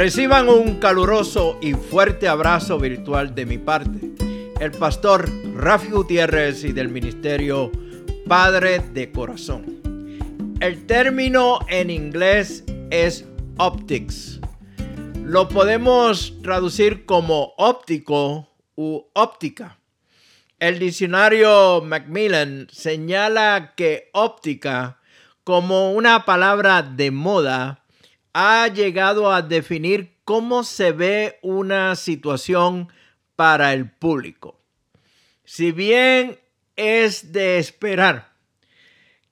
Reciban un caluroso y fuerte abrazo virtual de mi parte, el pastor Rafi Gutiérrez y del Ministerio Padre de Corazón. El término en inglés es optics. Lo podemos traducir como óptico u óptica. El diccionario Macmillan señala que óptica como una palabra de moda ha llegado a definir cómo se ve una situación para el público. Si bien es de esperar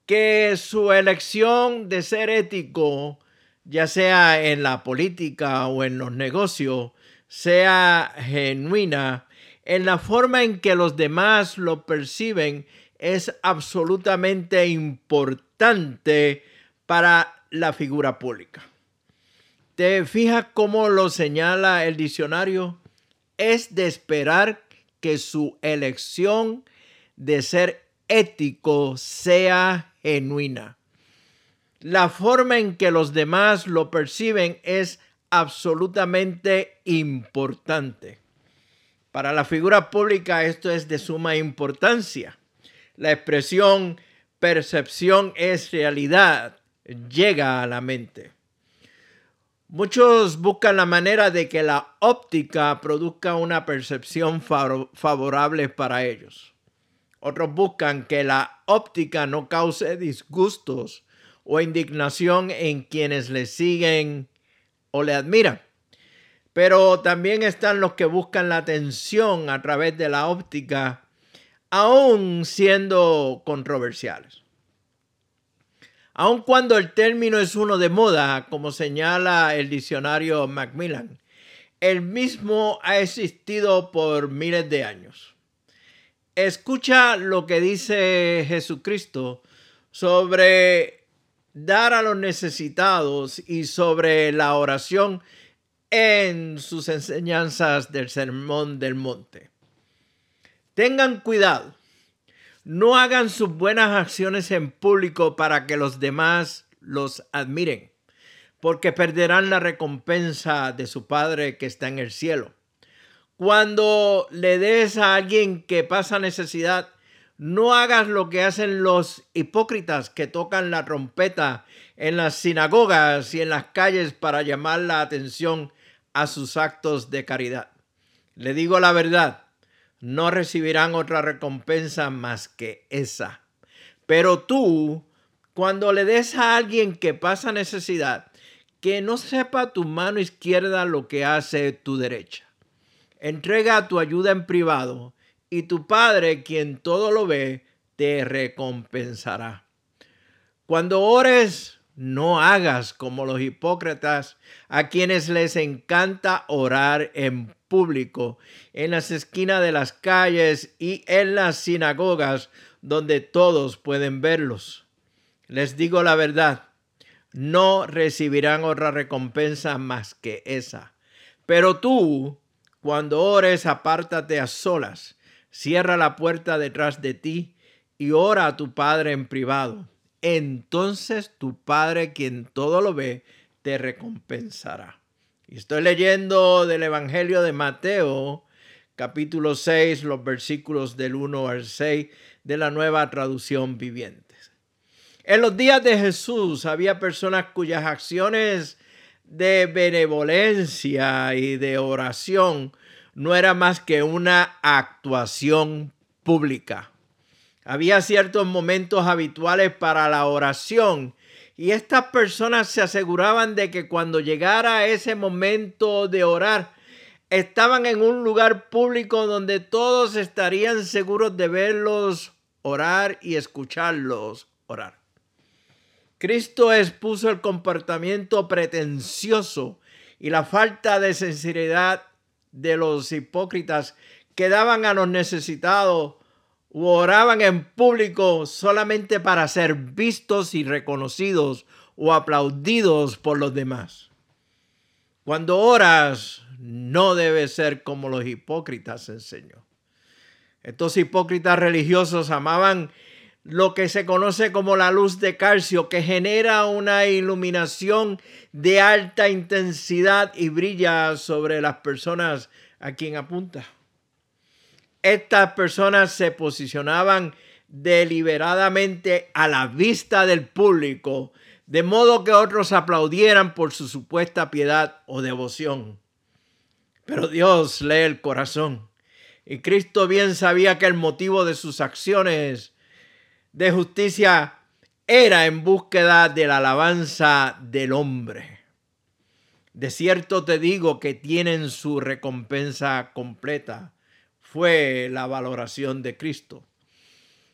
que su elección de ser ético, ya sea en la política o en los negocios, sea genuina, en la forma en que los demás lo perciben es absolutamente importante para la figura pública. ¿Te fijas cómo lo señala el diccionario? Es de esperar que su elección de ser ético sea genuina. La forma en que los demás lo perciben es absolutamente importante. Para la figura pública esto es de suma importancia. La expresión percepción es realidad llega a la mente. Muchos buscan la manera de que la óptica produzca una percepción favorable para ellos. Otros buscan que la óptica no cause disgustos o indignación en quienes le siguen o le admiran. Pero también están los que buscan la atención a través de la óptica, aún siendo controversiales. Aun cuando el término es uno de moda, como señala el diccionario Macmillan, el mismo ha existido por miles de años. Escucha lo que dice Jesucristo sobre dar a los necesitados y sobre la oración en sus enseñanzas del Sermón del Monte. Tengan cuidado no hagan sus buenas acciones en público para que los demás los admiren, porque perderán la recompensa de su Padre que está en el cielo. Cuando le des a alguien que pasa necesidad, no hagas lo que hacen los hipócritas que tocan la trompeta en las sinagogas y en las calles para llamar la atención a sus actos de caridad. Le digo la verdad, no recibirán otra recompensa más que esa. Pero tú, cuando le des a alguien que pasa necesidad, que no sepa tu mano izquierda lo que hace tu derecha. Entrega tu ayuda en privado y tu Padre, quien todo lo ve, te recompensará. Cuando ores, no hagas como los hipócritas, a quienes les encanta orar en público, en las esquinas de las calles y en las sinagogas donde todos pueden verlos. Les digo la verdad, no recibirán otra recompensa más que esa. Pero tú, cuando ores, apártate a solas, cierra la puerta detrás de ti y ora a tu Padre en privado. Entonces tu Padre, quien todo lo ve, te recompensará. Y estoy leyendo del Evangelio de Mateo, capítulo 6, los versículos del 1 al 6 de la nueva traducción viviente. En los días de Jesús había personas cuyas acciones de benevolencia y de oración no era más que una actuación pública. Había ciertos momentos habituales para la oración y estas personas se aseguraban de que cuando llegara ese momento de orar, estaban en un lugar público donde todos estarían seguros de verlos orar y escucharlos orar. Cristo expuso el comportamiento pretencioso y la falta de sinceridad de los hipócritas que daban a los necesitados u oraban en público solamente para ser vistos y reconocidos o aplaudidos por los demás. Cuando oras, no debe ser como los hipócritas enseñó. Estos hipócritas religiosos amaban lo que se conoce como la luz de calcio, que genera una iluminación de alta intensidad y brilla sobre las personas a quien apunta. Estas personas se posicionaban deliberadamente a la vista del público, de modo que otros aplaudieran por su supuesta piedad o devoción. Pero Dios lee el corazón y Cristo bien sabía que el motivo de sus acciones de justicia era en búsqueda de la alabanza del hombre. De cierto te digo que tienen su recompensa completa. Fue la valoración de Cristo.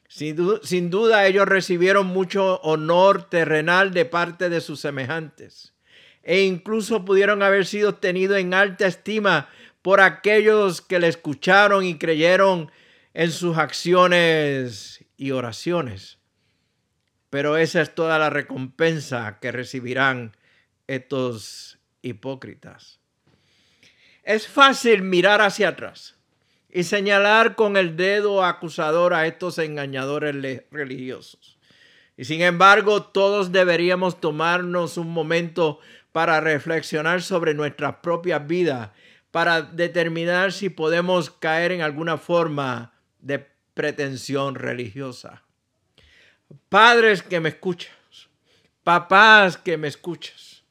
Sin, duda ellos recibieron mucho honor terrenal de parte de sus semejantes e incluso pudieron haber sido tenidos en alta estima por aquellos que le escucharon y creyeron en sus acciones y oraciones. Pero esa es toda la recompensa que recibirán estos hipócritas. Es fácil mirar hacia atrás y señalar con el dedo acusador a estos engañadores religiosos. Y sin embargo, todos deberíamos tomarnos un momento para reflexionar sobre nuestras propias vidas, para determinar si podemos caer en alguna forma de pretensión religiosa. Padres que me escuchas, papás que me escuchas,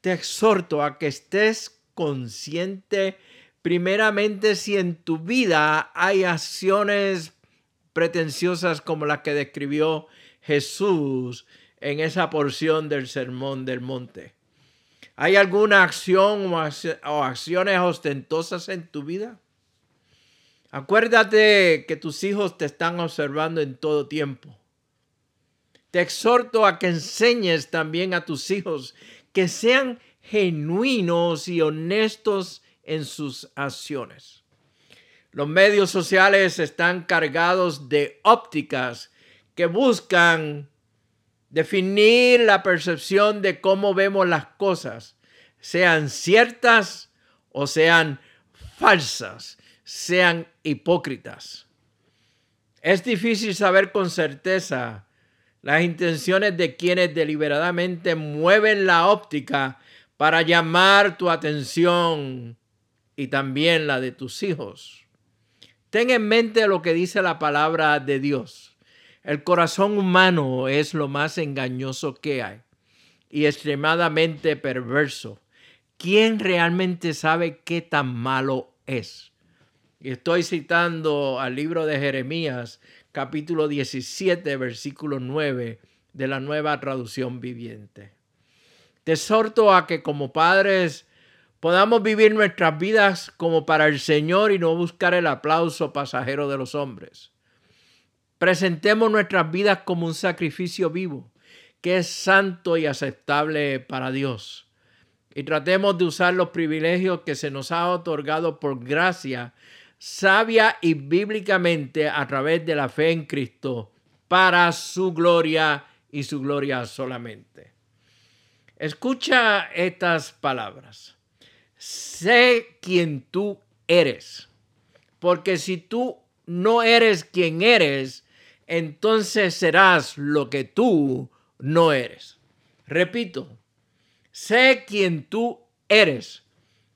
te exhorto a que estés consciente primeramente si en tu vida hay acciones pretenciosas como las que describió Jesús en esa porción del Sermón del Monte. ¿Hay alguna acción o acciones ostentosas en tu vida? Acuérdate que tus hijos te están observando en todo tiempo. Te exhorto a que enseñes también a tus hijos que sean genuinos y honestos en sus acciones. Los medios sociales están cargados de ópticas que buscan definir la percepción de cómo vemos las cosas, sean ciertas o sean falsas sean hipócritas. Es difícil saber con certeza las intenciones de quienes deliberadamente mueven la óptica para llamar tu atención y también la de tus hijos. Ten en mente lo que dice la palabra de Dios. El corazón humano es lo más engañoso que hay y extremadamente perverso. ¿Quién realmente sabe qué tan malo es? Y estoy citando al libro de Jeremías, capítulo 17, versículo 9 de la nueva traducción viviente. Te exhorto a que como padres podamos vivir nuestras vidas como para el Señor y no buscar el aplauso pasajero de los hombres. Presentemos nuestras vidas como un sacrificio vivo, que es santo y aceptable para Dios. Y tratemos de usar los privilegios que se nos ha otorgado por gracia sabia y bíblicamente a través de la fe en Cristo para su gloria y su gloria solamente. Escucha estas palabras. Sé quien tú eres, porque si tú no eres quien eres, entonces serás lo que tú no eres. Repito, sé quien tú eres,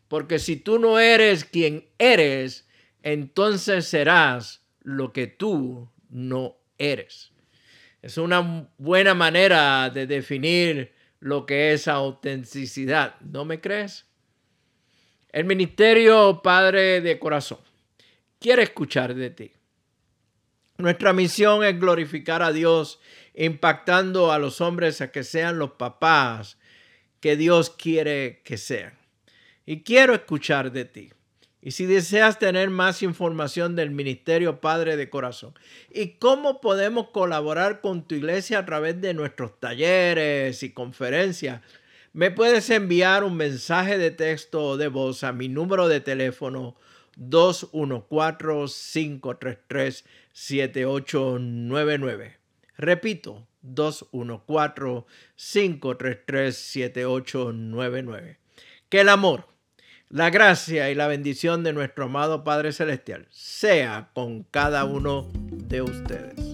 porque si tú no eres quien eres, entonces serás lo que tú no eres. Es una buena manera de definir lo que es autenticidad. ¿No me crees? El ministerio Padre de Corazón quiere escuchar de ti. Nuestra misión es glorificar a Dios impactando a los hombres a que sean los papás que Dios quiere que sean. Y quiero escuchar de ti. Y si deseas tener más información del Ministerio Padre de Corazón y cómo podemos colaborar con tu iglesia a través de nuestros talleres y conferencias, me puedes enviar un mensaje de texto o de voz a mi número de teléfono 214-533-7899. Repito, 214-533-7899. Que el amor, la gracia y la bendición de nuestro amado Padre Celestial sea con cada uno de ustedes.